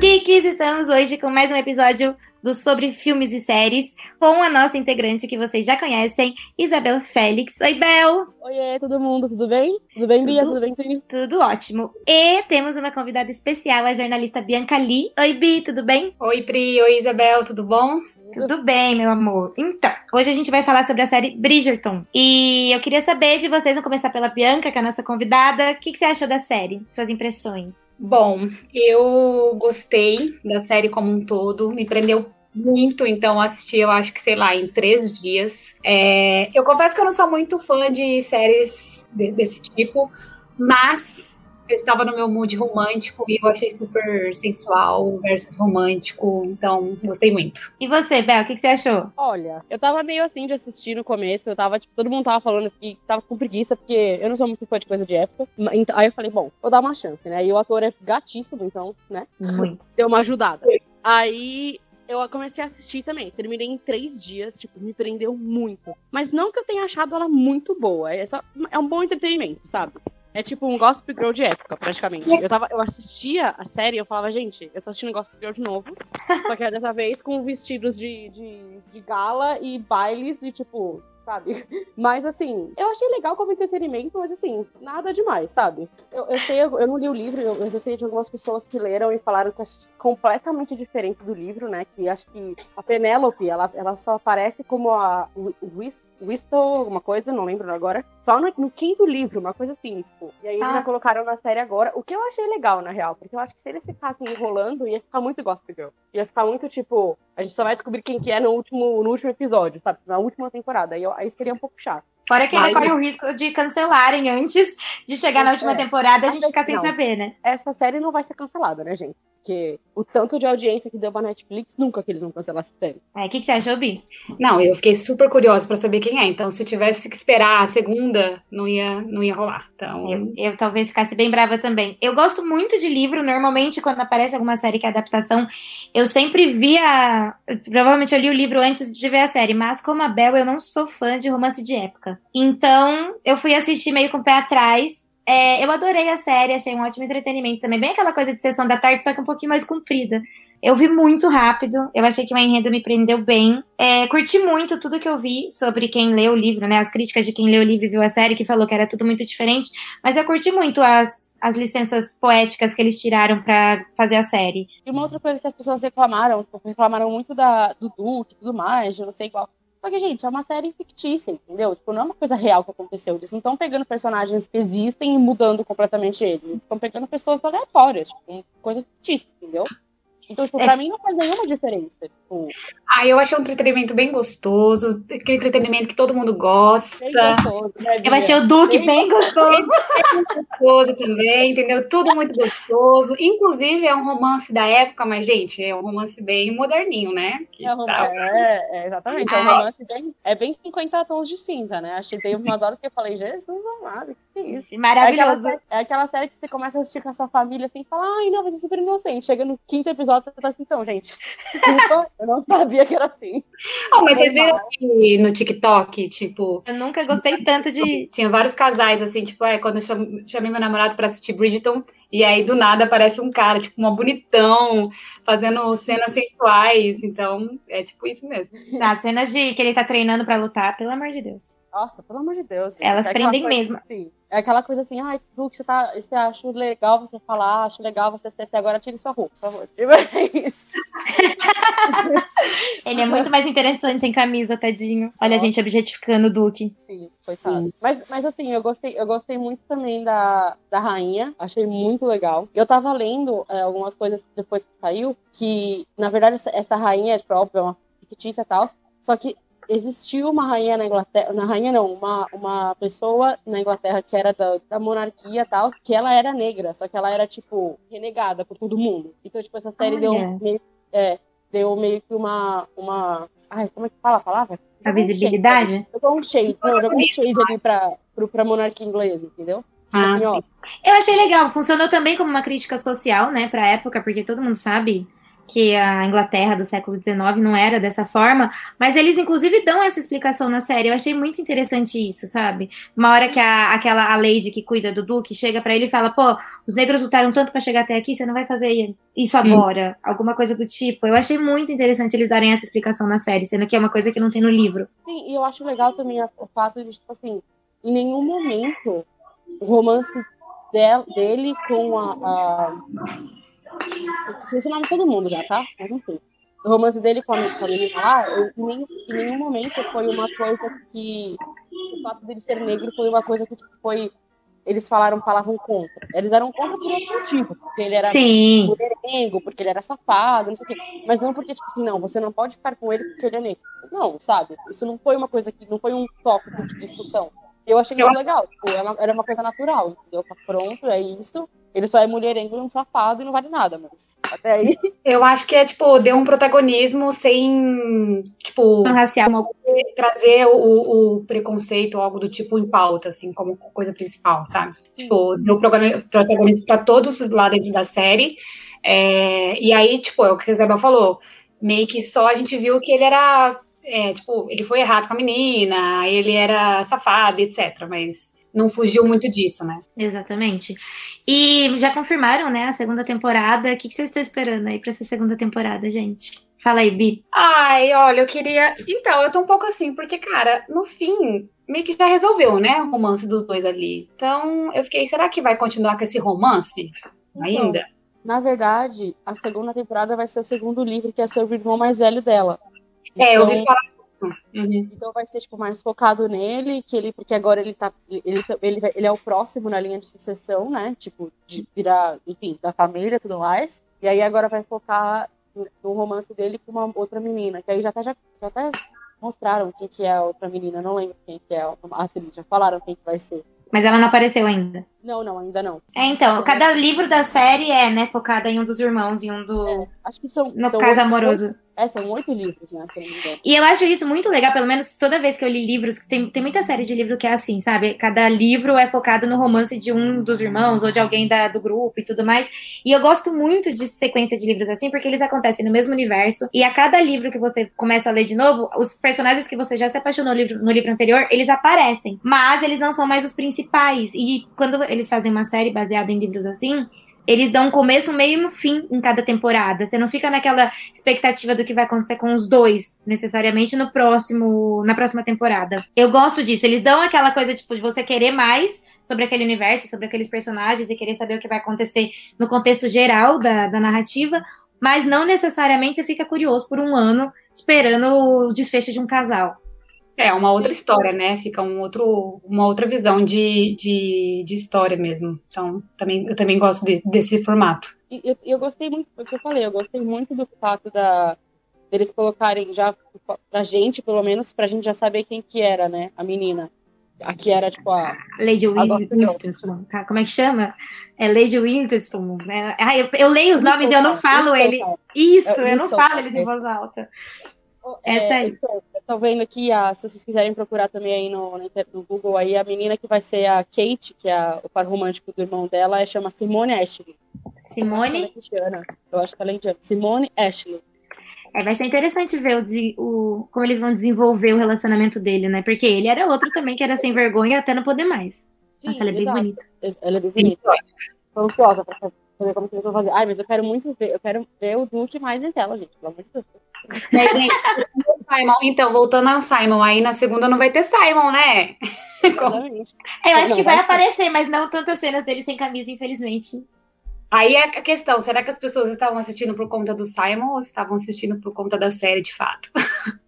geeks! Estamos hoje com mais um episódio do Sobre Filmes e Séries com a nossa integrante que vocês já conhecem, Isabel Félix. Oi, Bel! Oi, todo mundo, tudo bem? Tudo bem, Bia? Tudo bem, Pri? Tudo ótimo. E temos uma convidada especial, a jornalista Bianca Lee. Oi, Bi, tudo bem? Oi, Pri. Oi, Isabel, tudo bom? Tudo bem, meu amor. Então, hoje a gente vai falar sobre a série Bridgerton. E eu queria saber de vocês, vamos começar pela Bianca, que é a nossa convidada. O que, que você achou da série? Suas impressões? Bom, eu gostei da série como um todo. Me prendeu muito, então assisti, eu acho que, sei lá, em três dias. É, eu confesso que eu não sou muito fã de séries de, desse tipo, mas eu estava no meu mood romântico e eu achei super sensual versus romântico, então gostei muito. E você, Bel, o que, que, você achou? Olha, eu tava meio assim de assistir no começo, eu tava, tipo, todo mundo tava falando que tava com preguiça, porque eu não sou muito fã de coisa de época. Então, aí eu falei, bom, vou dar uma chance, né? E o ator é gatíssimo, então, né? Muito. Deu uma ajudada. Aí eu comecei a assistir também. Terminei em três dias, tipo, me prendeu muito. Mas não que eu tenha achado ela muito boa. É só. É um bom entretenimento, sabe? É tipo um Gossip Girl de época, praticamente. Eu, tava, eu assistia a série e eu falava, gente, eu tô assistindo Gossip Girl de novo. só que dessa vez com vestidos de, de, de gala e bailes e, tipo, sabe? Mas assim, eu achei legal como entretenimento, mas assim, nada demais, sabe? Eu, eu sei, eu, eu não li o livro, eu, eu sei de algumas pessoas que leram e falaram que é completamente diferente do livro, né? Que acho que a Penélope, ela, ela só aparece como a Whistle, alguma coisa, não lembro agora. Só no, no, quinto livro, uma coisa assim, tipo. E aí eles já colocaram na série agora, o que eu achei legal, na real, porque eu acho que se eles ficassem enrolando, ia ficar muito Gossip Girl. Ia ficar muito, tipo, a gente só vai descobrir quem que é no último, no último episódio, sabe? Na última temporada. Aí, eu, aí seria um pouco chato. Fora que ainda corre o risco de cancelarem antes de chegar na última é. temporada e a gente ficar sem saber, né? Essa série não vai ser cancelada, né, gente? Porque o tanto de audiência que deu pra Netflix, nunca que eles vão cancelar essa série. É, o que, que você achou, Bi? Não, eu fiquei super curiosa pra saber quem é. Então, se tivesse que esperar a segunda, não ia, não ia rolar. Então... Eu, eu talvez ficasse bem brava também. Eu gosto muito de livro. Normalmente, quando aparece alguma série que é adaptação, eu sempre via. Provavelmente eu li o livro antes de ver a série. Mas, como a Bel, eu não sou fã de romance de época. Então, eu fui assistir meio com o pé atrás. É, eu adorei a série, achei um ótimo entretenimento também. Bem aquela coisa de sessão da tarde, só que um pouquinho mais comprida. Eu vi muito rápido, eu achei que o enredo me prendeu bem. É, curti muito tudo que eu vi sobre quem leu o livro, né? As críticas de quem leu o livro e viu a série, que falou que era tudo muito diferente. Mas eu curti muito as, as licenças poéticas que eles tiraram para fazer a série. E uma outra coisa que as pessoas reclamaram, tipo, reclamaram muito da, do Duke e tudo mais, de não sei qual. Só que, gente, é uma série fictícia, entendeu? Tipo, não é uma coisa real que aconteceu. Eles não estão pegando personagens que existem e mudando completamente eles. Eles estão pegando pessoas aleatórias, tipo, coisa fictícia, entendeu? Então, tipo, pra é. mim não faz nenhuma diferença. Tipo... Ah, eu achei um entretenimento bem gostoso, aquele entretenimento que todo mundo gosta. Gostoso, né, eu achei o Duque bem, bem gostoso. Bem gostoso também, entendeu? Tudo muito gostoso. Inclusive, é um romance da época, mas, gente, é um romance bem moderninho, né? É, um tá... é, é, exatamente. É um romance bem, é bem 50 tons de cinza, né? Achei teve uma horas que eu falei, Jesus amado, que é isso? Maravilhoso. É aquela, é aquela, série que você começa a assistir com a sua família assim e fala, ai, não, vai ser super inocente. Chega no quinto episódio tá assim, então, gente, desculpa, eu não sabia que era assim. Oh, mas vocês viram aqui no TikTok, tipo... Eu nunca gostei tanto de... Tinha vários casais, assim, tipo, é, quando eu chamei meu namorado pra assistir Bridgerton, e aí, do nada, aparece um cara, tipo, uma bonitão, fazendo cenas sensuais. Então, é tipo isso mesmo. As cenas de que ele tá treinando para lutar, pelo amor de Deus. Nossa, pelo amor de Deus. Elas é prendem mesmo. Assim, é aquela coisa assim, ai, Duque, você, tá, você acha legal você falar, acho legal você ser agora tire sua roupa, por favor. ele é muito mais interessante sem camisa, tadinho. Olha Nossa. a gente objetificando o Duque. Sim, coitado. Mas, mas assim, eu gostei, eu gostei muito também da, da rainha. Achei muito legal. Eu tava lendo é, algumas coisas depois que saiu, que, na verdade, essa, essa rainha, tipo, óbvio, é uma fictícia e tal, só que existiu uma rainha na Inglaterra, na rainha não, uma, uma pessoa na Inglaterra que era da, da monarquia e tal, que ela era negra, só que ela era, tipo, renegada por todo mundo. Então, tipo, essa série deu meio, é, deu meio que uma, uma, ai, como é que fala a palavra? A visibilidade? Jogou um shade, não, jogou um shade ali pra, pra, pra monarquia inglesa, entendeu? Ah, assim, Eu achei legal, funcionou também como uma crítica social, né, pra época, porque todo mundo sabe que a Inglaterra do século XIX não era dessa forma, mas eles inclusive dão essa explicação na série. Eu achei muito interessante isso, sabe? Uma hora que a, aquela a Lady que cuida do Duque chega para ele e fala: "Pô, os negros lutaram tanto para chegar até aqui, você não vai fazer isso agora", Sim. alguma coisa do tipo. Eu achei muito interessante eles darem essa explicação na série, sendo que é uma coisa que não tem no livro. Sim, e eu acho legal também o fato de tipo assim, em nenhum momento o romance dele com a, a Esqueci o nome de todo mundo já, tá? Mas enfim. O romance dele com a, com a menina lá, eu, em, nenhum, em nenhum momento foi uma coisa que. O fato dele ser negro foi uma coisa que tipo, foi. Eles falaram, falavam contra. Eles eram contra por outro motivo. Porque ele era mulherengo, porque ele era safado, não sei o quê. Mas não porque, tipo assim, não, você não pode ficar com ele porque ele é negro. Não, sabe? Isso não foi uma coisa que. Não foi um tópico de discussão. Eu achei isso legal. Tipo, era, uma, era uma coisa natural, entendeu? Tá pronto, é isso. Ele só é mulherengo e um safado e não vale nada, mas até aí. Eu acho que é, tipo, deu um protagonismo sem, tipo, racial. trazer o, o preconceito ou algo do tipo em pauta, assim, como coisa principal, sabe? Sim. Tipo, deu protagonismo para todos os lados da série. É, e aí, tipo, é o que a Isabel falou. Meio que só a gente viu que ele era. É, tipo, ele foi errado com a menina, ele era safado, etc. Mas não fugiu muito disso, né? Exatamente. E já confirmaram, né, a segunda temporada. O que, vocês estão esperando aí pra essa segunda temporada, gente? Fala aí, Bi. Ai, olha, eu queria. Então, eu tô um pouco assim, porque, cara, no fim, meio que já resolveu, né, o romance dos dois ali. Então, eu fiquei, será que vai continuar com esse romance então, ainda? Na verdade, a segunda temporada vai ser o segundo livro, que é sobre o irmão mais velho dela. É, eu ouvi então, falar Uhum. Então vai ser tipo mais focado nele, que ele porque agora ele tá ele, ele, ele é o próximo na linha de sucessão, né? Tipo de virar, enfim, da família, tudo mais. E aí agora vai focar no romance dele com uma outra menina, que aí já tá já, já até mostraram quem que é a outra menina, não lembro quem que é a atriz, já falaram quem que vai ser. Mas ela não apareceu ainda. Não, não, ainda não. É, então, cada livro da série é, né, focada em um dos irmãos, em um do. É, acho que são. No são caso amoroso. É, são oito livros, né? Se não me engano. E eu acho isso muito legal, pelo menos toda vez que eu li livros, tem, tem muita série de livro que é assim, sabe? Cada livro é focado no romance de um dos irmãos ou de alguém da, do grupo e tudo mais. E eu gosto muito de sequência de livros assim, porque eles acontecem no mesmo universo. E a cada livro que você começa a ler de novo, os personagens que você já se apaixonou no livro, no livro anterior, eles aparecem. Mas eles não são mais os principais. E quando eles fazem uma série baseada em livros assim, eles dão um começo, meio e um fim em cada temporada. Você não fica naquela expectativa do que vai acontecer com os dois, necessariamente no próximo, na próxima temporada. Eu gosto disso. Eles dão aquela coisa tipo de você querer mais sobre aquele universo, sobre aqueles personagens e querer saber o que vai acontecer no contexto geral da, da narrativa, mas não necessariamente você fica curioso por um ano esperando o desfecho de um casal. É, uma outra história, né? Fica um outro, uma outra visão de, de, de história mesmo. Então, também, eu também gosto de, desse formato. E eu, eu gostei muito, o que eu falei, eu gostei muito do fato da, deles colocarem já pra gente, pelo menos, pra gente já saber quem que era, né? A menina. Aqui era, tipo, a... Lady Winston. Tá? Como é que chama? É Lady Winston. Né? Ah, eu, eu leio os nomes e eu não falo ele. Isso, eu não falo eles em voz alta. É, Essa aí. Então, eu tô vendo aqui, a, se vocês quiserem procurar também aí no, no, Google, aí a menina que vai ser a Kate, que é a, o par romântico do irmão dela, é, chama Simone Ashley. Simone? Eu acho que ela é indiana. Simone Ashley. É, vai ser interessante ver o, o, como eles vão desenvolver o relacionamento dele, né? Porque ele era outro também que era sem vergonha até não poder mais. Sim, Nossa, ela é exato. bem bonita. Ela é bem bonita. Tô ansiosa pra ver como que eles vão fazer. Ai, mas eu quero muito ver, eu quero ver o Duke mais em tela, gente, pelo amor de Deus. É, gente, Simon, então, voltando ao Simon, aí na segunda não vai ter Simon, né? Exatamente. Eu acho que vai, aparecer, mas não tantas cenas dele sem camisa, infelizmente. Aí é a questão, será que as pessoas estavam assistindo por conta do Simon ou estavam assistindo por conta da série de fato?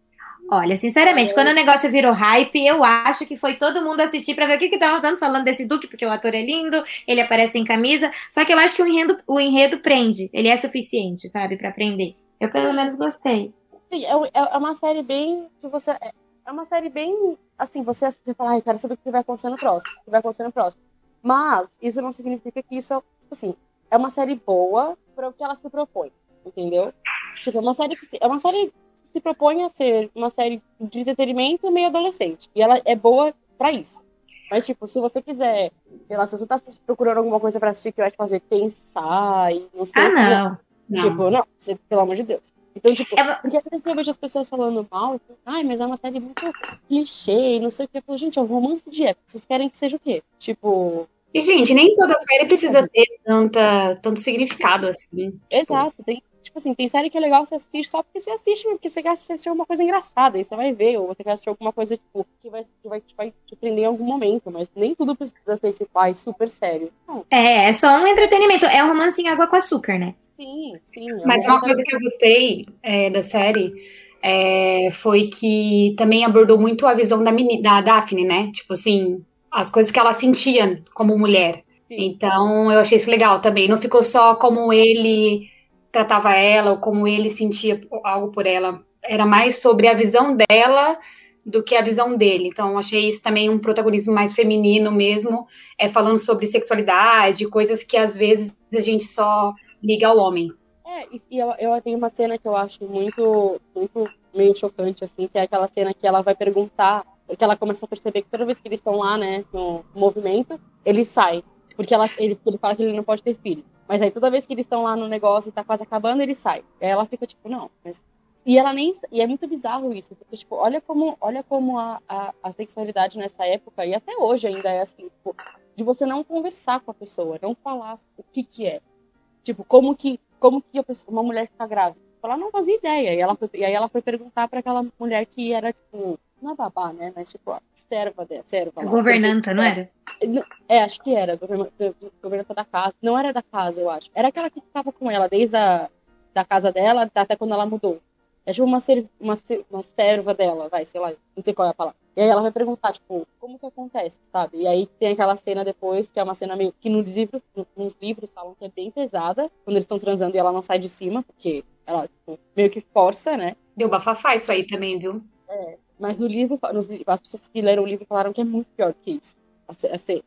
Olha, sinceramente, quando o negócio virou hype, eu acho que foi todo mundo assistir para ver o que que tava dando falando desse Duque, porque o ator é lindo, ele aparece em camisa. Só que eu acho que o enredo, o enredo prende, ele é suficiente, sabe, para prender. Eu pelo menos gostei. Sim, é, é, é uma série bem que você é, é uma série bem assim, você, você fala, ai, quero saber o que vai acontecer no próximo, o que vai acontecer no próximo. Mas isso não significa que isso, tipo assim, é uma série boa para o que ela se propõe, entendeu? Tipo, é uma série que é uma série se propõe a ser uma série de entretenimento meio adolescente. E ela é boa para isso. Mas, tipo, se você quiser, sei lá, se você tá procurando alguma coisa para assistir que vai te fazer pensar e não sei. Ah, não. Não. Tipo, não, você, pelo amor de Deus. Então, tipo, é... porque às vezes eu vejo as pessoas falando mal, ai, mas é uma série muito clichê, não sei o que. Eu falo, gente, é um romance de época. Vocês querem que seja o quê? Tipo. E, gente, nem toda série precisa ter tanta, tanto significado assim. Tipo... Exato, tem, Tipo assim, tem série que é legal você assistir só porque você assiste, porque você quer assistir alguma coisa engraçada, aí você vai ver, ou você quer assistir alguma coisa, tipo, que vai, que vai, que vai te prender em algum momento, mas nem tudo precisa ser, tipo, ai, super sério. Não. É, é só um entretenimento, é um romance em água com açúcar, né? Sim, sim. É mas uma coisa que eu gostei é, da série é, foi que também abordou muito a visão da, da Daphne, né? Tipo assim, as coisas que ela sentia como mulher. Sim. Então, eu achei isso legal também. Não ficou só como ele tratava ela ou como ele sentia algo por ela. Era mais sobre a visão dela do que a visão dele. Então, achei isso também um protagonismo mais feminino mesmo, é falando sobre sexualidade, coisas que às vezes a gente só liga ao homem. É, e eu, eu tenho uma cena que eu acho muito, muito meio chocante, assim, que é aquela cena que ela vai perguntar, porque ela começa a perceber que toda vez que eles estão lá, né, no movimento, ele sai. Porque ela, ele, ele fala que ele não pode ter filho. Mas aí toda vez que eles estão lá no negócio e tá quase acabando, ele sai. Aí ela fica tipo, não, mas. E ela nem. E é muito bizarro isso, porque, tipo, olha como, olha como a, a, a sexualidade nessa época, e até hoje ainda é assim, tipo, de você não conversar com a pessoa, não falar o que que é. Tipo, como que, como que pessoa, uma mulher fica grávida? Ela não fazia ideia. E, ela foi, e aí ela foi perguntar para aquela mulher que era, tipo, não é babá, né? Mas tipo, a serva dela, serva lá. Governanta, não era? É, acho que era, governanta da casa. Não era da casa, eu acho. Era aquela que ficava com ela desde a da casa dela até quando ela mudou. É tipo uma, ser, uma, uma serva dela, vai, sei lá, não sei qual é a palavra. E aí ela vai perguntar, tipo, como que acontece, sabe? E aí tem aquela cena depois, que é uma cena meio que no livro, nos livros falam que é bem pesada, quando eles estão transando e ela não sai de cima, porque ela, tipo, meio que força, né? Deu bafafá isso aí também, viu? É, mas no livro, nos, as pessoas que leram o livro falaram que é muito pior que isso.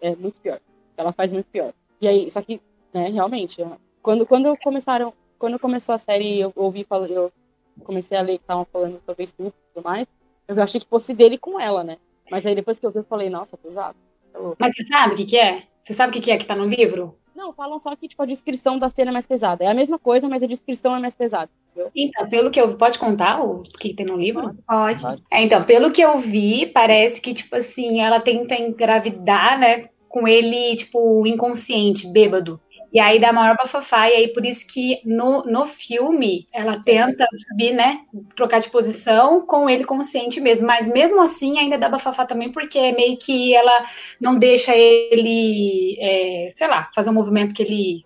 É muito pior. Ela faz muito pior. E aí, só que, né, realmente, quando, quando começaram, quando começou a série, eu ouvi eu comecei a ler que estavam falando sobre estupro e tudo mais, eu achei que fosse dele com ela, né? Mas aí depois que eu vi, eu falei, nossa, pesado. Mas você sabe o que, que é? Você sabe o que, que é que tá no livro? Não, falam só que tipo, a descrição da cena é mais pesada. É a mesma coisa, mas a descrição é mais pesada. Entendeu? Então, pelo que eu. Pode contar o que tem no livro? Pode. É, então, pelo que eu vi, parece que, tipo assim, ela tenta engravidar, né? Com ele, tipo, inconsciente, bêbado. E aí dá maior bafafá, e aí por isso que no, no filme ela tenta subir, né? Trocar de posição com ele consciente mesmo. Mas mesmo assim ainda dá bafafá também, porque meio que ela não deixa ele, é, sei lá, fazer um movimento que ele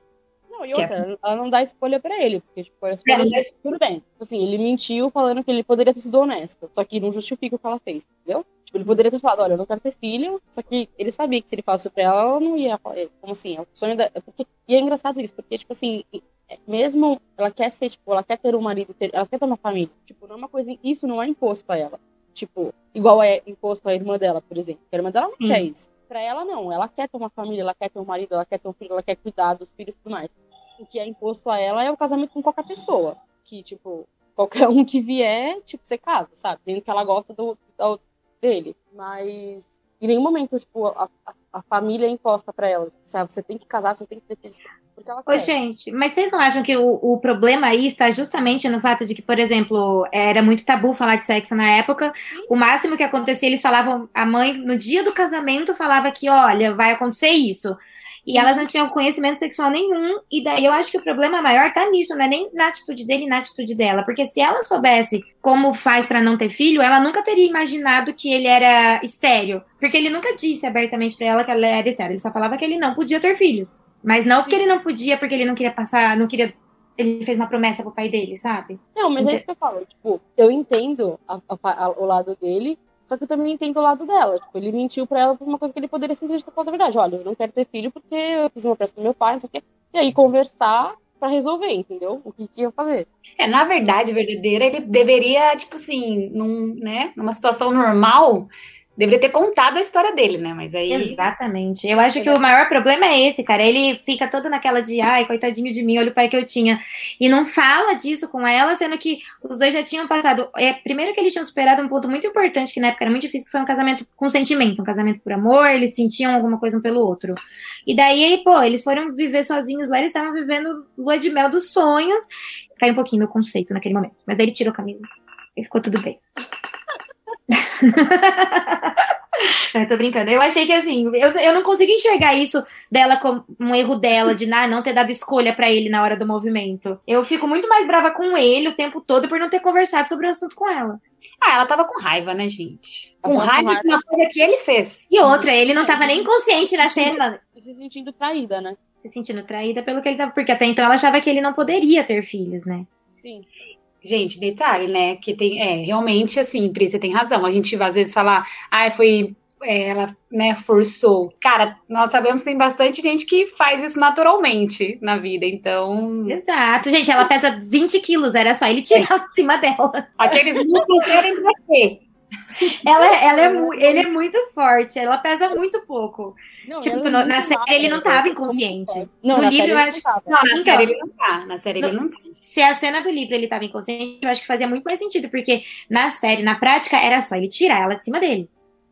não, e outra, ela não dá escolha pra ele, porque, tipo, a escolha é, tudo bem. Tipo assim, ele mentiu falando que ele poderia ter sido honesto, só que não justifica o que ela fez, entendeu? Tipo, ele poderia ter falado, olha, eu não quero ter filho, só que ele sabia que se ele falasse pra ela, ela não ia falar, como assim, é o sonho da... É porque... E é engraçado isso, porque, tipo assim, é, mesmo ela quer ser, tipo, ela quer ter um marido, ter... ela quer ter uma família, tipo, não é uma coisa, isso não é imposto pra ela. Tipo, igual é imposto à irmã dela, por exemplo. A irmã dela não Sim. quer isso. Pra ela, não. Ela quer ter uma família, ela quer ter um marido, ela quer ter um filho, ela quer cuidar dos filhos e tudo mais o que é imposto a ela é o casamento com qualquer pessoa. Que, tipo, qualquer um que vier, tipo, você casa, sabe? Dizendo que ela gosta do, do, dele. Mas em nenhum momento, tipo, a, a, família é imposta para ela. Sabe? Você tem que casar, você tem que ter filhos. Porque ela Ô, quer. gente, mas vocês não acham que o, o problema aí está justamente no fato de que, por exemplo, era muito tabu falar de sexo na época. O máximo que acontecia, eles falavam, a mãe, no dia do casamento, falava que, olha, vai acontecer isso. E elas não tinham conhecimento sexual nenhum. E daí eu acho que o problema maior tá nisso, não é nem na atitude dele na atitude dela. Porque se ela soubesse como faz para não ter filho, ela nunca teria imaginado que ele era estéreo. Porque ele nunca disse abertamente para ela que ela era estéreo. Ele só falava que ele não podia ter filhos. Mas não Sim. porque ele não podia, porque ele não queria passar, não queria ele fez uma promessa pro pai dele, sabe? Não, mas é isso que eu falo. Tipo, eu entendo a, a, a, o lado dele, só que também entendo o lado dela. Tipo, ele mentiu pra ela por uma coisa que ele poderia simplesmente ter falado a verdade. Olha, eu não quero ter filho porque eu fiz uma pressa pro meu pai, não sei o quê. E aí conversar para resolver, entendeu? O que, que ia fazer. É, na verdade, verdadeira, ele deveria, tipo assim, num, né, numa situação normal, deveria ter contado a história dele, né? Mas aí. Exatamente. Eu acho que o maior problema é esse, cara. Ele fica todo naquela de, ai, coitadinho de mim, olha o pai que eu tinha. E não fala disso com ela, sendo que os dois já tinham passado. É, primeiro que eles tinham superado um ponto muito importante, que na época era muito difícil, que foi um casamento com sentimento, um casamento por amor, eles sentiam alguma coisa um pelo outro. E daí, pô, eles foram viver sozinhos lá, eles estavam vivendo lua de mel dos sonhos. Caiu um pouquinho meu conceito naquele momento. Mas daí ele tirou a camisa e ficou tudo bem. eu tô brincando. Eu achei que assim, eu, eu não consigo enxergar isso dela como um erro dela, de ah, não ter dado escolha para ele na hora do movimento. Eu fico muito mais brava com ele o tempo todo por não ter conversado sobre o assunto com ela. Ah, ela tava com raiva, né, gente? Com raiva, de uma coisa que ele fez. E outra, ele não tava nem consciente na cena. Se sentindo traída, né? Se sentindo traída pelo que ele tava. Porque até então ela achava que ele não poderia ter filhos, né? Sim. Gente, detalhe, né? Que tem, é, realmente, assim, Pri, você tem razão. A gente às vezes fala, ah, foi. é, ela, né, forçou. Cara, nós sabemos que tem bastante gente que faz isso naturalmente na vida, então. Exato, gente. Ela pesa 20 quilos, era só ele tirar de cima dela. Aqueles músculos querem pra quê? Ela, ela é, mu- ele é muito forte, ela pesa muito pouco. Não, Tipo, ela no- na série ele não tava Como inconsciente. Não, No na livro série eu ele acho- não na Então. série ele não tá. Na série ele não Se a cena do livro ele tava inconsciente, eu acho que fazia muito mais sentido, porque na série, na prática, era só ele tirar ela de cima dele.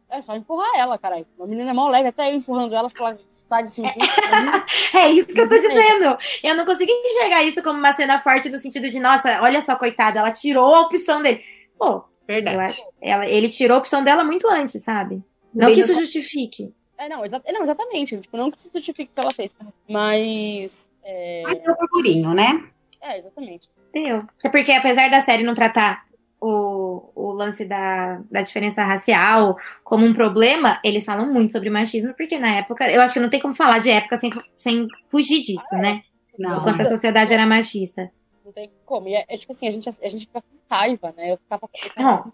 É só empurrar ela, caralho. A menina é mó leve, até eu empurrando ela, falar, sai de cima. É isso que eu tô dizendo. Eu não consigo enxergar isso como uma cena forte no sentido de, nossa, olha só, coitada, ela tirou a opção dele. Pô, Verdade. acho. Ela, ele tirou a opção dela muito antes, sabe? Não Bem que no- isso justifique. É, não, exa- não, exatamente. Tipo, não que se justifique o que ela fez. Mas. É, Mas é o burburinho, né? é exatamente. Deu. É porque, apesar da série não tratar o, o lance da, da diferença racial como um problema, eles falam muito sobre machismo, porque na época, eu acho que não tem como falar de época sem, sem fugir disso, né? Não. O quanto a sociedade era machista. Não tem como. E é, é tipo assim, a gente, a gente fica raiva, né? Eu ficava. Não.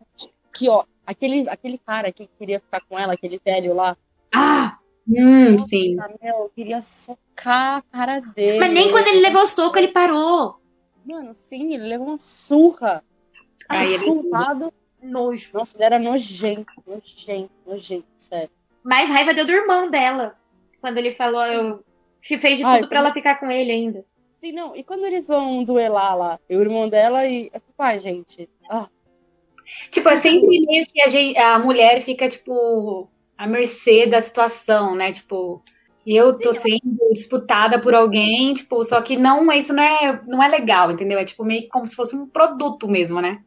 que, ó, aquele, aquele cara que queria ficar com ela, aquele velho lá, Ah! Hum, sim. meu, eu queria socar a cara dele. Mas nem quando ele levou soco, ele parou. Mano, sim, ele levou uma surra. Aí Aí ele-. Nojo. Nossa, ele era nojento, nojento, nojento, sério. Mais raiva deu do irmão dela. Quando ele falou, eu. Que fez de Ai, tudo pra ela ficar com ele ainda. Sim, não. E quando eles vão duelar lá, o irmão dela e. Pai, gente. Ah, Tipo, é sempre meio que a, gen- a mulher fica, tipo, à mercê da situação, né? Tipo, eu tô sendo disputada por alguém, tipo, só que não, isso não é, não é legal, entendeu? É tipo meio como se fosse um produto mesmo, né?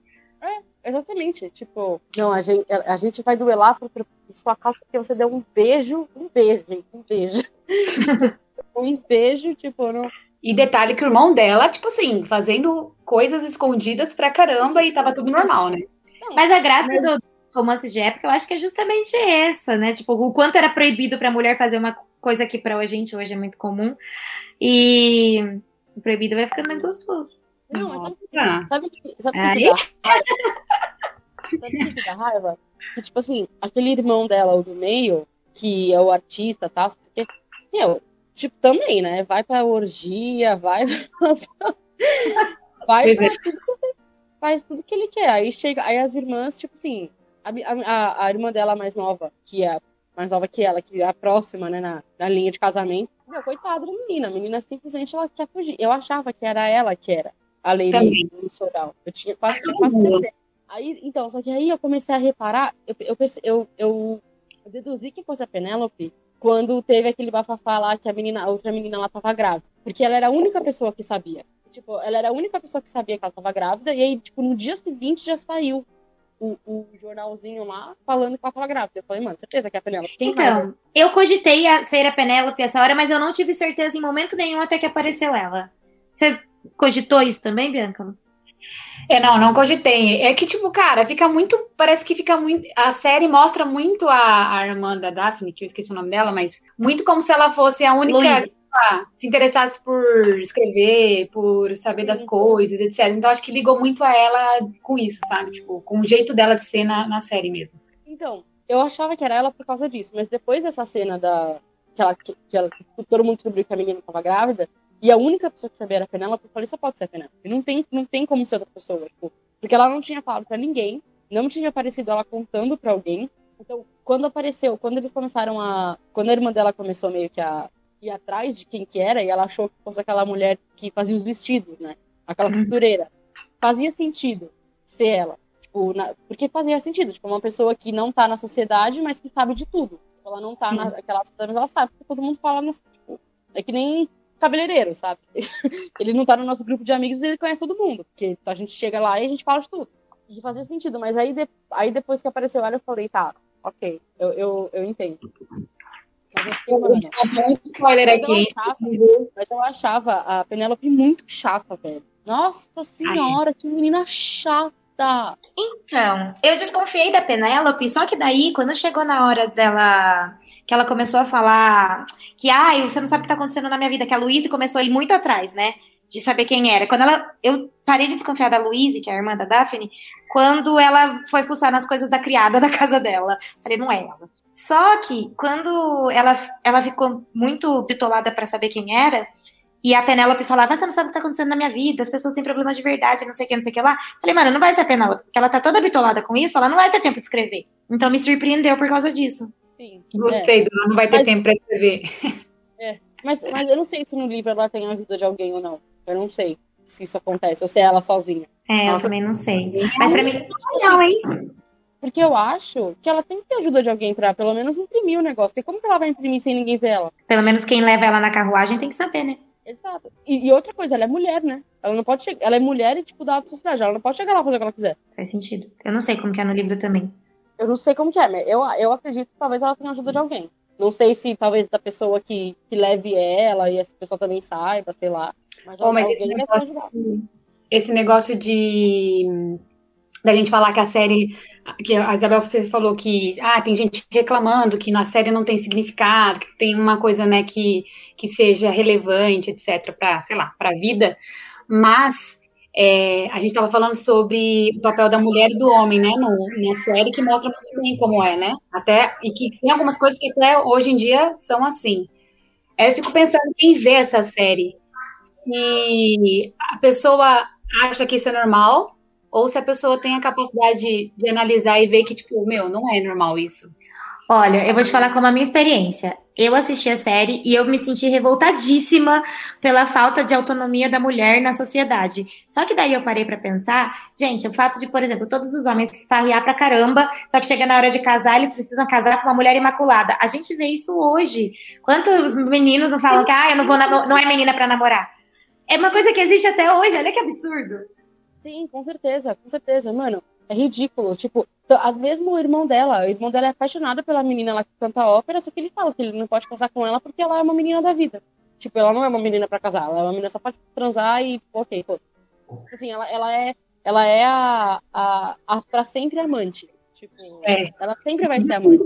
exatamente. Tipo, não, a gente, a gente vai duelar por, por sua causa porque você deu um beijo, um beijo, gente, um beijo. um beijo, tipo, não. E detalhe que o irmão dela, tipo assim, fazendo coisas escondidas pra caramba e tava tudo normal, né? Mas a graça do romances de época, eu acho que é justamente essa, né? Tipo, o quanto era proibido pra mulher fazer uma coisa que pra gente hoje é muito comum. E o proibido vai ficando mais gostoso. Não, mas sabe, Nossa. sabe o que, sabe que dá? Sabe o que dá raiva? Que, tipo assim, aquele irmão dela, o do meio, que é o artista e tal, o quê, meu, tipo, também, né? Vai pra orgia, vai. vai pra é. tudo faz tudo que ele quer. Aí chega, aí as irmãs, tipo assim, a, a, a irmã dela mais nova, que é mais nova que ela, que é a próxima, né, na, na linha de casamento. Meu, coitada da menina. A menina simplesmente ela quer fugir. Eu achava que era ela que era a Também. do Soral. Eu tinha quase, tinha Todo quase. Aí, então, só que aí eu comecei a reparar, eu, eu, eu, eu deduzi que fosse a Penélope quando teve aquele bafafá lá que a menina, a outra menina lá tava grávida. Porque ela era a única pessoa que sabia. Tipo, ela era a única pessoa que sabia que ela tava grávida, e aí, tipo, no dia seguinte já saiu o, o jornalzinho lá falando que ela tava grávida. Eu falei, mano, certeza que é a Penélope. Quem mais? Então, eu cogitei a ser a Penélope essa hora, mas eu não tive certeza em momento nenhum até que apareceu ela. Você cogitou isso também, Bianca? É, não, não cogitei. É que, tipo, cara, fica muito. Parece que fica muito. A série mostra muito a, a irmã da Daphne, que eu esqueci o nome dela, mas muito como se ela fosse a única. Que se interessasse por escrever, por saber das Sim. coisas, etc. Então acho que ligou muito a ela com isso, sabe? Tipo, com o jeito dela de ser na, na série mesmo. Então, eu achava que era ela por causa disso, mas depois dessa cena da. Que, ela, que, que ela, que todo mundo descobriu que a menina estava grávida, e a única pessoa que sabia era a Penélope, eu falei, só pode ser a Penélope. Não tem, não tem como ser outra pessoa, tipo, porque ela não tinha falado pra ninguém, não tinha aparecido ela contando pra alguém. Então, quando apareceu, quando eles começaram a. Quando a irmã dela começou meio que a ir atrás de quem que era, e ela achou que fosse aquela mulher que fazia os vestidos, né? Aquela costureira. Fazia sentido ser ela. Tipo, na- porque fazia sentido. Tipo, uma pessoa que não tá na sociedade, mas que sabe de tudo. Tipo, ela não tá Sim. naquela sociedade, mas ela sabe, porque todo mundo fala tipo, é que nem cabeleireiro, sabe? ele não tá no nosso grupo de amigos e ele conhece todo mundo. Porque a gente chega lá e a gente fala de tudo. E fazia sentido, mas aí, de- aí depois que apareceu ela, eu falei, tá, ok, eu, eu, eu entendo. Um spoiler mas aqui, eu achava, mas eu achava a Penélope muito chata, velho. Nossa senhora, que menina chata. Então, eu desconfiei da Penélope, só que daí, quando chegou na hora dela, que ela começou a falar que, ai, você não sabe o que tá acontecendo na minha vida, que a Luíse começou a ir muito atrás, né, de saber quem era. Quando ela, eu parei de desconfiar da Luíse, que é a irmã da Daphne, quando ela foi fuçar nas coisas da criada da casa dela. Falei, não é ela. Só que, quando ela, ela ficou muito bitolada pra saber quem era, e a Penélope falava, "Ah, você não sabe o que tá acontecendo na minha vida, as pessoas têm problemas de verdade, não sei o que, não sei o que lá. Falei, mano, não vai ser a Penélope, porque ela tá toda bitolada com isso, ela não vai ter tempo de escrever. Então me surpreendeu por causa disso. Sim. Gostei, Dona, não vai ter Mas- tempo pra escrever. É. Mas, mas eu não sei se no livro ela tem a ajuda de alguém ou não. Eu não sei se isso acontece, ou se é ela sozinha. É, eu Nossa, também não sei. Mas pra mim, Não, hein? Porque eu acho que ela tem que ter ajuda de alguém pra pelo menos imprimir o negócio. Porque como que ela vai imprimir sem ninguém ver ela? pelo menos quem leva ela na carruagem tem que saber, né? Exato. E, e outra coisa, ela é mulher, né? Ela não pode chegar. Ela é mulher e, tipo, da alta sociedade. Ela não pode chegar lá e fazer o que ela quiser. Faz sentido. Eu não sei como que é no livro também. Eu não sei como que é, mas eu, eu acredito que talvez ela tenha ajuda de alguém. Não sei se talvez da pessoa que, que leve ela e essa pessoa também saiba, sei lá. Mas, Pô, mas esse negócio, esse negócio de da gente falar que a série que a Isabel você falou que ah, tem gente reclamando que na série não tem significado, que tem uma coisa, né, que, que seja relevante, etc, para, sei lá, para a vida, mas é, a gente estava falando sobre o papel da mulher e do homem, né, no, na série, que mostra muito bem como é, né? Até, e que tem algumas coisas que até hoje em dia são assim. Aí eu fico pensando quem vê essa série, se a pessoa acha que isso é normal, ou se a pessoa tem a capacidade de, de analisar e ver que, tipo, meu, não é normal isso. Olha, eu vou te falar como a minha experiência. Eu assisti a série e eu me senti revoltadíssima pela falta de autonomia da mulher na sociedade. Só que daí eu parei pra pensar, gente, o fato de, por exemplo, todos os homens farrear pra caramba, só que chega na hora de casar, eles precisam casar com uma mulher imaculada. A gente vê isso hoje. Quantos meninos não falam que, ah, eu não vou, não, é menina pra namorar? É uma coisa que existe até hoje, olha que absurdo. Sim, com certeza, com certeza. Mano, é ridículo. Tipo, mesmo o irmão dela, o irmão dela é apaixonado pela menina lá que canta ópera, só que ele fala que ele não pode casar com ela porque ela é uma menina da vida. Tipo, ela não é uma menina pra casar, ela é uma menina só pra transar e, tipo, ok, pô. Assim, ela, ela é, ela é a, a, a pra sempre amante. Tipo, É. ela sempre vai ser amante.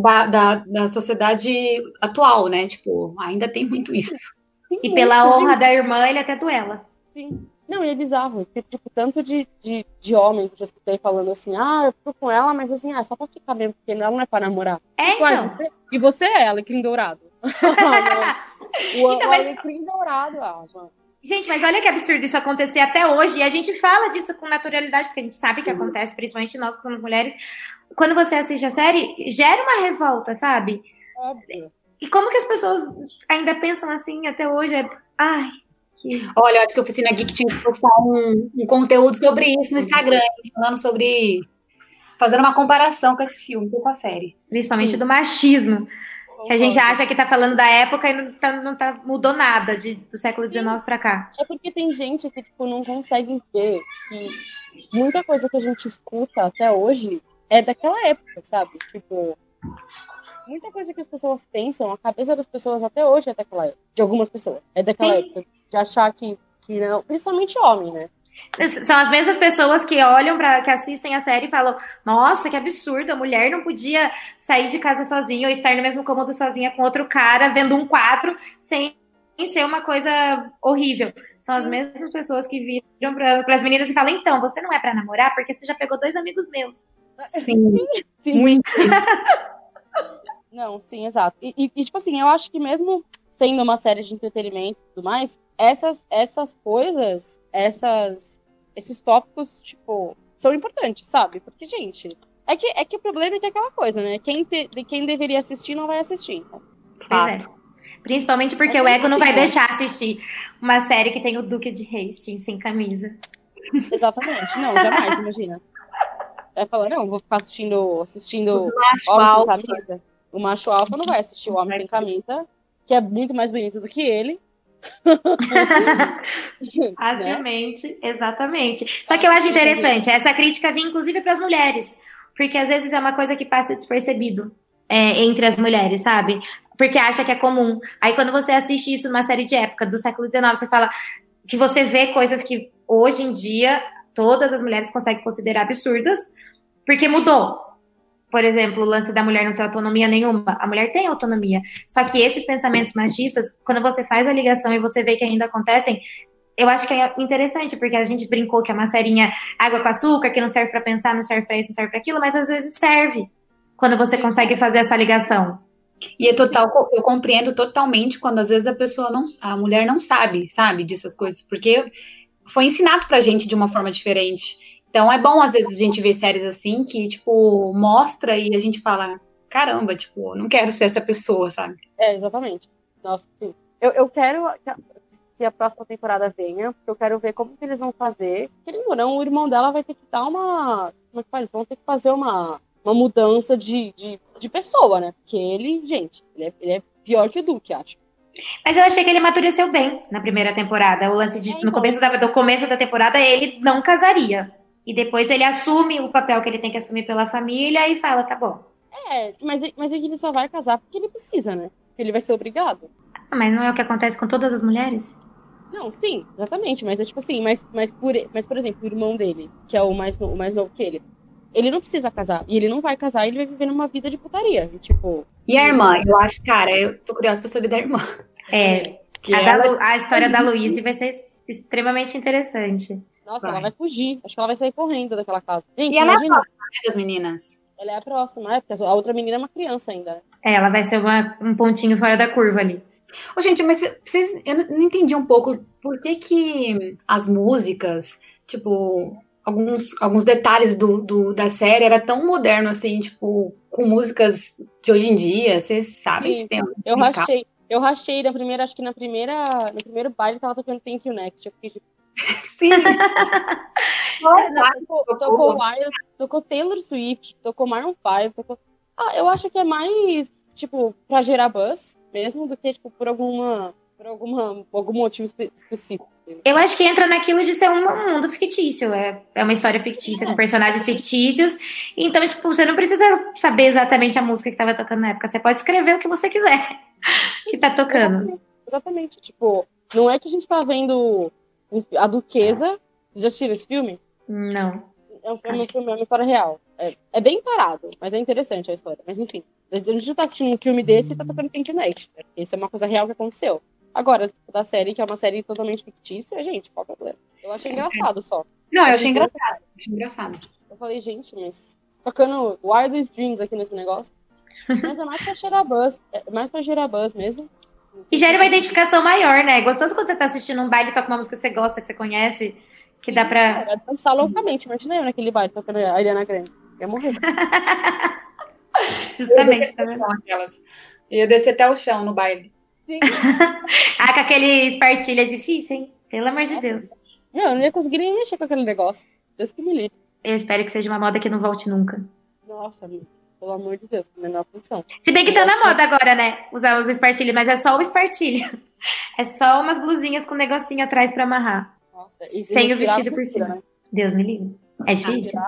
Da, da, da sociedade atual, né? Tipo, ainda tem muito isso. E pela honra da irmã, ele até duela. Sim. Não, e é bizarro, porque, tipo, tanto de, de, de homem que eu já escutei falando assim, ah, eu fico com ela, mas assim, ah, só pra ficar mesmo, porque ela não é pra namorar. É, Tipo, ah, então. você- e você é Alecrim Dourado. O Então, mas- Alecrim Dourado, ah, mano. Gente, mas olha que absurdo isso acontecer até hoje. E a gente fala disso com naturalidade, porque a gente sabe que acontece, principalmente nós que somos mulheres. Quando você assiste a série, gera uma revolta, sabe? Óbvio. E como que as pessoas ainda pensam assim até hoje? É... Ai, que... Olha, eu acho que a Oficina Geek tinha que postar um, um conteúdo sobre isso no Instagram, falando sobre. fazendo uma comparação com esse filme, com a série. principalmente do machismo. Que a gente acha que tá falando da época e não, tá, não tá- mudou nada de, do século XIX pra cá. É porque tem gente que, tipo, não consegue ver que muita coisa que a gente escuta até hoje é daquela época, sabe? Tipo, muita coisa que as pessoas pensam, a cabeça das pessoas até hoje é daquela época. De algumas pessoas. É daquela Sim. época. De achar que, que não. Principalmente homem, né? São as mesmas pessoas que olham para que assistem a série e falam: Nossa, que absurdo, a mulher não podia sair de casa sozinha ou estar no mesmo cômodo sozinha com outro cara vendo um quadro sem ser uma coisa horrível. São as mesmas pessoas que viram para as meninas e falam: Então, você não é para namorar porque você já pegou dois amigos meus. Sim, Sim. muito. Não, sim, exato. E, e- e, tipo assim, eu acho que mesmo sendo uma série de entretenimento e tudo mais, essas, essas coisas, essas, esses tópicos, tipo, são importantes, sabe? Porque, gente, é que, é que o problema é que é aquela coisa, né? Quem, te, quem deveria assistir não vai assistir. Então. Pois é. Principalmente porque é o ego não vai deixar assistir uma série que tem o Duque de Hastings sem camisa. Exatamente. Não, jamais, imagina. Vai falar, não, vou ficar assistindo, assistindo Homem Sem Camisa. O macho alfa não vai assistir o Homem Sem Camisa, que é muito mais bonito do que ele. Basicamente, né? exatamente. Só que eu acho interessante essa crítica vir inclusive para as mulheres, porque às vezes é uma coisa que passa despercebido é, entre as mulheres, sabe? Porque acha que é comum. Aí quando você assiste isso numa série de época do século XIX, você fala que você vê coisas que hoje em dia todas as mulheres conseguem considerar absurdas, porque mudou por exemplo, o lance da mulher não ter autonomia nenhuma. A mulher tem autonomia. Só que esses pensamentos machistas, quando você faz a ligação e você vê que ainda acontecem, eu acho que é interessante, porque a gente brincou que é uma serinha água com açúcar, que não serve para pensar, não serve para isso, não serve para aquilo, mas às vezes serve quando você consegue fazer essa ligação. E é total, eu compreendo totalmente quando às vezes a pessoa não, a mulher não sabe, sabe, dessas coisas, porque foi ensinado pra gente de uma forma diferente. Então é bom, às vezes, a gente ver séries assim que, tipo, mostra e a gente fala, caramba, tipo, não quero ser essa pessoa, sabe? É, exatamente. Nossa, sim. Eu, eu quero que a próxima temporada venha, porque eu quero ver como que eles vão fazer. Querendo ou não, o irmão dela vai ter que dar uma. Como é que faz? Vão ter que fazer uma, uma mudança de, de, de pessoa, né? Porque ele, gente, ele é, ele é pior que o Duque, acho. Mas eu achei que ele amadureceu bem na primeira temporada. O lance de. É, então. No começo da, do começo da temporada, ele não casaria. E depois ele assume o papel que ele tem que assumir pela família e fala, tá bom. É, mas, mas ele só vai casar porque ele precisa, né? Porque ele vai ser obrigado. Ah, mas não é o que acontece com todas as mulheres? Não, sim, exatamente. Mas é tipo assim, mas, mas, por, mas por exemplo, o irmão dele, que é o mais, o mais novo que ele, ele não precisa casar. E ele não vai casar, ele vai viver numa vida de putaria. Tipo. E a irmã? Eu acho, cara, eu tô curiosa pra saber da irmã. É. A, ela... a história da Luísa vai ser extremamente interessante. Nossa, vai. ela vai fugir. Acho que ela vai sair correndo daquela casa. Gente, e ela imagina... é a próxima né, das meninas. Ela é a próxima, é, porque a outra menina é uma criança ainda. Né? É, ela vai ser uma, um pontinho fora da curva ali. Ô, gente, mas vocês, eu não entendi um pouco por que que as músicas, tipo, alguns, alguns detalhes do, do, da série era tão moderno assim, tipo, com músicas de hoje em dia, vocês sabem se tem Eu rachei, eu rachei da primeira, acho que na primeira, no primeiro baile tava tocando Thank You Next, eu fiquei tipo, Sim. tocou, tocou, tocou Taylor Swift, tocou Maroon 5, tocou... Ah, eu acho que é mais, tipo, pra gerar buzz mesmo do que, tipo, por alguma por alguma, algum motivo específico. Eu acho que entra naquilo de ser um mundo fictício. É, é uma história fictícia, é. com personagens fictícios. Então, tipo, você não precisa saber exatamente a música que estava tocando na época. Você pode escrever o que você quiser que tá tocando. Exatamente. exatamente. Tipo, não é que a gente tá vendo a Duquesa. Você já assistiu esse filme? Não. É um filme, que... é uma história real. É, é, bem parado, mas é interessante a história. Mas enfim, a gente não tá assistindo um filme desse e tá tocando Pink Night. Né? Isso é uma coisa real que aconteceu. Agora, da série, que é uma série totalmente fictícia, gente, qual o problema? Eu achei engraçado só. Não, eu achei engraçado. Achei engraçado. Eu falei, gente, mas tocando Wildest Dreams aqui nesse negócio. Mas é mais pra gerar buzz. É mais pra gerar buzz mesmo. E gera uma identificação maior, né? É gostoso quando você tá assistindo um baile e toca uma música que você gosta, que você conhece, que Sim, dá pra. Vai dançar loucamente, imagina eu naquele baile tocando a Ariana Grande. Ia morrer. Justamente, tá vendo? Aquelas. Ia descer até o chão no baile. Sim. ah, com aquele espartilha é difícil, hein? Pelo amor de Deus. Não, eu não ia conseguir nem mexer com aquele negócio. Deus que me livre. Eu espero que seja uma moda que não volte nunca. Nossa, amigo. Pelo amor de Deus, menor função. Se bem que tá na moda agora, né? Usar os espartilhos, mas é só o espartilho. É só umas blusinhas com um negocinho atrás pra amarrar. Nossa, e Sem o vestido por cima. Né? Deus me livre. É difícil.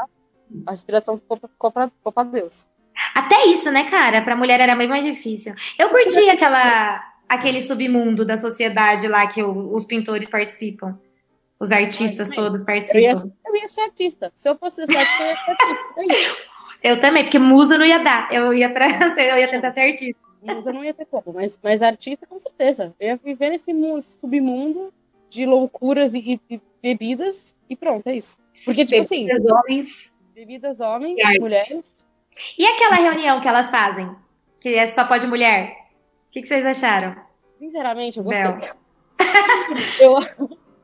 A respiração ficou pra, ficou, pra, ficou pra Deus. Até isso, né, cara? Pra mulher era bem mais difícil. Eu curti aquela, aquele submundo da sociedade lá que o, os pintores participam. Os artistas todos participam. Eu ia, eu ia, ser artista. Se eu fosse ser artista, eu ia ser artista. Eu também, porque musa não ia dar. Eu ia, eu ia tentar ser artista. Musa não ia ter como, mas, mas artista com certeza. Eu ia viver nesse submundo de loucuras e, e, bebidas e pronto, é isso. Porque, tipo assim, bebidas assim. homens. Bebidas homens, mulheres. E aquela reunião que elas fazem? Que é só pode mulher? O que, que vocês acharam? Sinceramente, eu gostei. eu,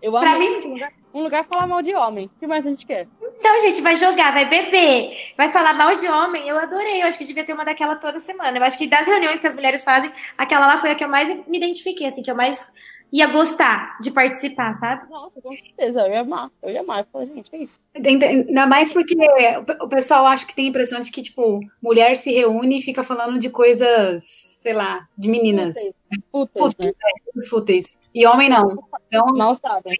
eu pra mim... um lugar, um lugar falar mal de homem. O que mais a gente quer? Então, gente, vai jogar, vai beber, vai falar mal de homem. Eu adorei. Eu acho que devia ter uma daquela toda semana. Eu acho que das reuniões que as mulheres fazem, aquela lá foi a que eu mais me identifiquei, assim, que eu mais ia gostar de participar, sabe? Nossa, com certeza, eu ia amar. Eu ia amar. Eu falei, gente, é isso. Ainda mais porque o pessoal acha que tem a impressão de que, tipo, mulher se reúne e fica falando de coisas, sei lá, de meninas. Fúteis, Fúteis, né? fúteis. E homem não. Então, Mal sabem.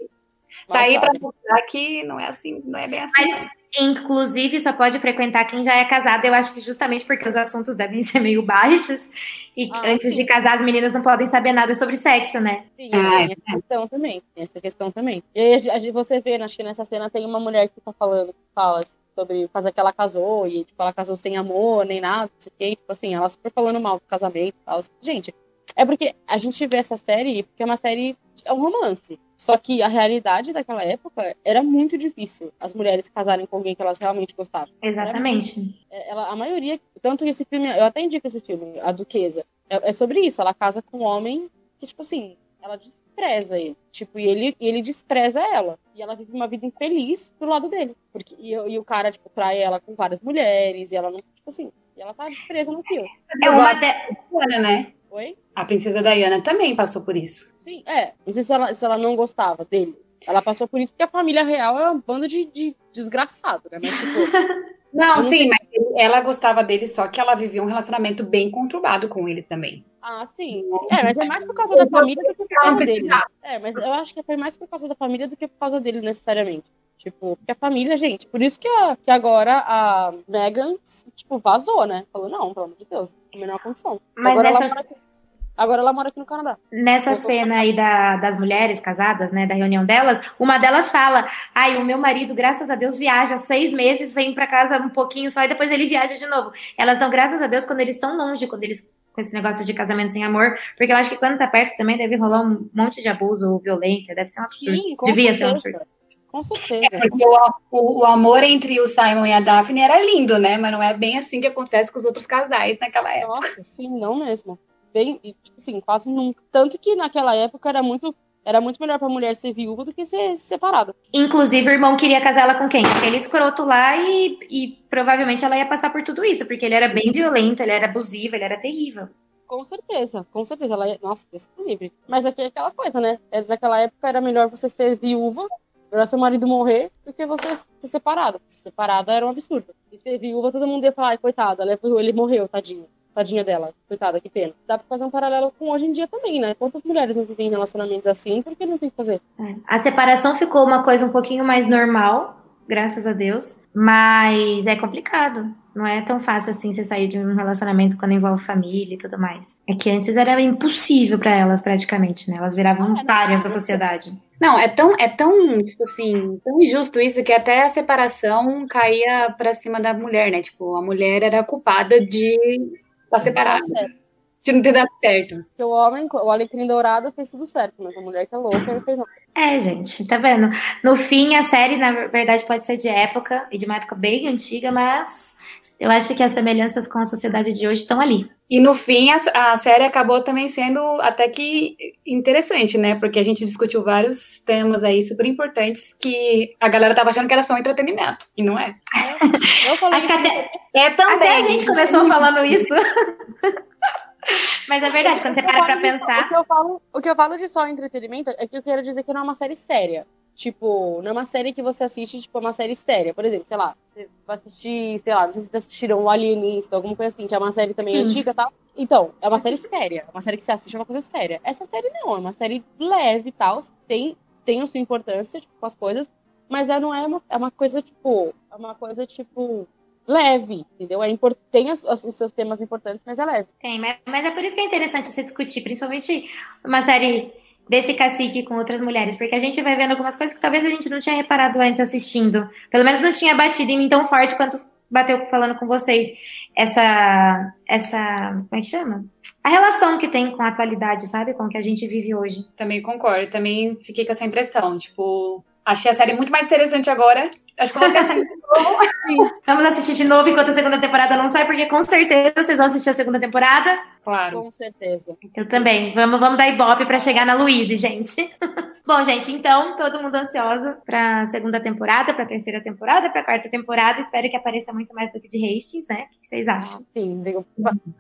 Tá aí pra mostrar que não é assim, não é bem assim. Mas, inclusive, só pode frequentar quem já é casado. Eu acho que justamente porque os assuntos devem ser meio baixos. E Ah, antes sim. de casar, as meninas não podem saber nada sobre sexo, né? Sim, Ah, essa questão também. Essa questão também. E aí, você vê, acho que nessa cena tem uma mulher que tá falando, que fala sobre fazer que ela casou, e tipo, ela casou sem amor, nem nada, não sei o quê. Tipo assim, ela super falando mal do casamento e tal. Gente, é porque a gente vê essa série porque é uma série, é um romance. Só que a realidade daquela época era muito difícil as mulheres casarem com alguém que elas realmente gostavam. Exatamente. É, ela, a maioria, tanto que esse filme, eu até indico esse filme, A Duquesa, é, é sobre isso, ela casa com um homem que, tipo assim, ela despreza ele, tipo, e ele, ele despreza ela, e ela vive uma vida infeliz do lado dele, porque, e, e o cara, tipo, trai ela com várias mulheres, e ela não, tipo assim, e ela tá presa naquilo. É uma de... Diana, né? Oi? A princesa Diana também passou por isso. Sim, é, não sei se ela, se ela não gostava dele, ela passou por isso porque a família real é uma banda de, de desgraçado, né, mas, tipo, Não, não sim, sei. mas ela gostava dele, só que ela vivia um relacionamento bem conturbado com ele também. Ah, sim. sim. É, mas é mais por causa da família do que por causa dele. É, mas eu acho que foi mais por causa da família do que por causa dele, necessariamente. Tipo, porque a família, gente, por isso que, a- que agora a Megan, tipo, vazou, né? Falou, não, pelo amor de Deus, a menor condição. Mas agora, ela mora agora ela mora aqui no Canadá. nessa cena aí da- das mulheres casadas, né, da reunião delas, uma delas fala: Ai, o meu marido, graças a Deus, viaja seis meses, vem pra casa um pouquinho só e depois ele viaja de novo. Elas dão graças a Deus quando eles estão longe, quando eles. Com esse negócio de casamento sem amor, porque eu acho que quando tá perto também deve rolar um monte de abuso ou violência, deve ser um absurdo. Sim, com Devia ser certeza. um absurdo. Com certeza. Porque o, o- o amor entre o Simon e a Daphne era lindo, né? Mas não é bem assim que acontece com os outros casais naquela época. Nossa, sim, não mesmo. Bem, tipo assim, quase nunca. Tanto que naquela época era muito, era muito melhor pra mulher ser viúva do que ser separada. Inclusive, o irmão queria casar ela com quem? Aquele escroto lá e, e provavelmente ela ia passar por tudo isso, porque ele era bem violento, ele era abusivo, ele era terrível. Com certeza, com certeza. Ela ia... Nossa, Deus livre. Mas aqui é aquela coisa, né? É, Naquela época era melhor você ser viúva, melhor seu marido morrer, do que você ser separada. Separada era um absurdo. E ser viúva, todo mundo ia falar, ai, coitada, ele ele morreu, tadinho. Tadinha dela, coitada, que pena. Dá pra fazer um paralelo com hoje em dia também, né? Quantas mulheres não vivem em relacionamentos assim, porque não tem que fazer? É. A separação ficou uma coisa um pouquinho mais normal, graças a Deus, mas é complicado. Não é tão fácil assim você sair de um relacionamento quando envolve família e tudo mais. É que antes era impossível pra elas, praticamente, né? Elas viravam Ah, párias da sociedade. Não, é tão, é tão, tipo assim, tão injusto isso que até a separação caía pra cima da mulher, né? Tipo, a mulher era culpada de estar separada, Certo. de não ter dado certo. Porque o homem, o alecrim dourado fez tudo certo, mas a mulher que é louca não fez nada. É, gente, tá vendo? No fim, a série, na verdade, pode ser de época, e de uma época bem antiga, mas eu acho que as semelhanças com a sociedade de hoje estão ali. E no fim, a, a série acabou também sendo até que interessante, né? Porque a gente discutiu vários temas aí super importantes que a galera tava achando que era só um entretenimento. E não é. Eu falei Acho que até, É também. até a gente começou falando isso. Mas é verdade, quando você O que eu para pra falo de- pensar. O que, eu falo, o que eu falo de só entretenimento é que eu quero dizer que não é uma série séria. Tipo, não é uma série que você assiste, tipo, é uma série séria. Por exemplo, sei lá, você vai assistir, sei lá, não sei se vocês assistiram O Alienista, alguma coisa assim, que é uma série também Sim. antiga e tal. Então, é uma série séria. É uma série que você assiste, é uma coisa séria. Essa série não, é uma série leve e tal. Tem, tem a sua importância, tipo, com as coisas. Mas ela não é uma, é uma coisa, tipo, é uma coisa, tipo, leve, entendeu? É impor, tem as- os seus temas importantes, mas é leve. Tem, mas, mas é por isso que é interessante se discutir, principalmente uma série desse cacique com outras mulheres, porque a gente vai vendo algumas coisas que talvez a gente não tinha reparado antes assistindo. Pelo menos não tinha batido em mim tão forte quanto bateu falando com vocês. Essa. Essa. Como é que chama? A relação que tem com a atualidade, sabe? Com o que a gente vive hoje. Também concordo. Também fiquei com essa impressão. Tipo, achei a série muito mais interessante agora. Acho que eu vou ter assistido de novo. Vamos assistir de novo enquanto a segunda temporada não sai, porque com certeza vocês vão assistir a segunda temporada. Claro. Com certeza. Eu também. Vamos, vamos dar ibope pra chegar na Louise, gente. Bom, gente, então, todo mundo ansioso pra segunda temporada, pra terceira temporada, pra quarta temporada. Espero que apareça muito mais Duque de Hastings, né? O que vocês acham? Ah, sim, eu,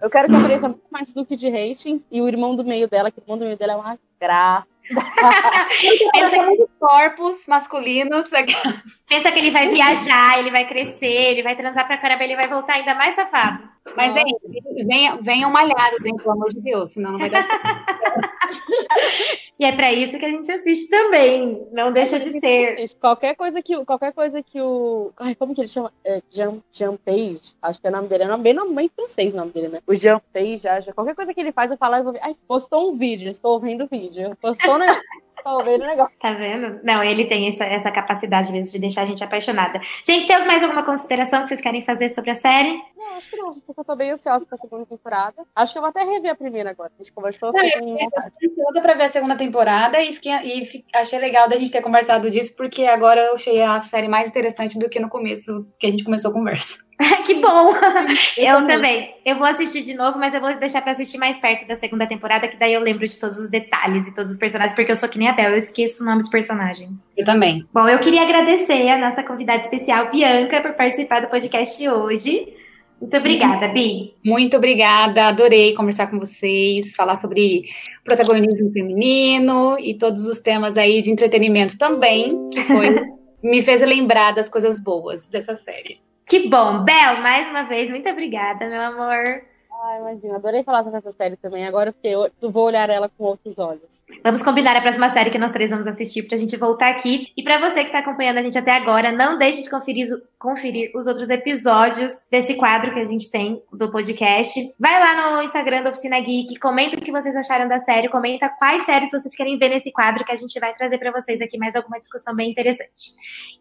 eu quero que apareça muito mais Duque de Hastings e o irmão do meio dela, que o irmão do meio dela é uma graça. Pensa muito corpos masculinos. Pensa que ele vai viajar, ele vai crescer, ele vai transar pra caramba, ele vai voltar ainda mais safado. Mas é isso, venham, venham malhados, hein, pelo amor de Deus, senão não vai dar certo. e é pra isso que a gente assiste também. Não deixa de ser. Qualquer coisa que, qualquer coisa que o. Ai, como que ele chama? É, Jean, Jean Page, acho que é o nome dele. É nome bem, nome, bem francês o nome dele, né? O Jean Page, acho. Qualquer coisa que ele faz, eu falo, eu vou ver. Ai, postou um vídeo, estou ouvindo o vídeo. Postou né? Tô vendo o negócio. Tá vendo? Não, ele tem essa, essa capacidade, às vezes, de deixar a gente apaixonada. Gente, tem mais alguma consideração que vocês querem fazer sobre a série? Não, acho que não. Eu tô bem ansiosa pra segunda temporada. Acho que eu vou até rever a primeira agora. A gente conversou. Não, eu tô ansiosa pra ver a segunda temporada e, fiquei, e achei legal da gente ter conversado disso, porque agora eu achei a série mais interessante do que no começo, que a gente começou a conversa. que bom! Eu, eu também. Eu vou assistir de novo, mas eu vou deixar pra assistir mais perto da segunda temporada, que daí eu lembro de todos os detalhes e todos os personagens, porque eu sou que nem a Bel, eu esqueço o nome dos personagens. Eu também. Bom, eu queria agradecer a nossa convidada especial, Bianca, por participar do podcast hoje. Muito obrigada, Bi. Muito obrigada, adorei conversar com vocês, falar sobre protagonismo feminino e todos os temas aí de entretenimento também, que foi, me fez lembrar das coisas boas dessa série. Que bom. Bel, mais uma vez, muito obrigada, meu amor. Ah, imagina, adorei falar sobre essa série também. Agora porque eu vou olhar ela com outros olhos. Vamos combinar a próxima série que nós três vamos assistir pra gente voltar aqui. E para você que tá acompanhando a gente até agora, não deixe de conferir, conferir os outros episódios desse quadro que a gente tem do podcast. Vai lá no Instagram da Oficina Geek, comenta o que vocês acharam da série, comenta quais séries vocês querem ver nesse quadro que a gente vai trazer para vocês aqui mais alguma discussão bem interessante.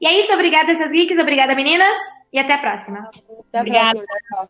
E é isso, obrigada, essas geeks, obrigada, meninas, e até a próxima. Até a Obrigada. Próxima.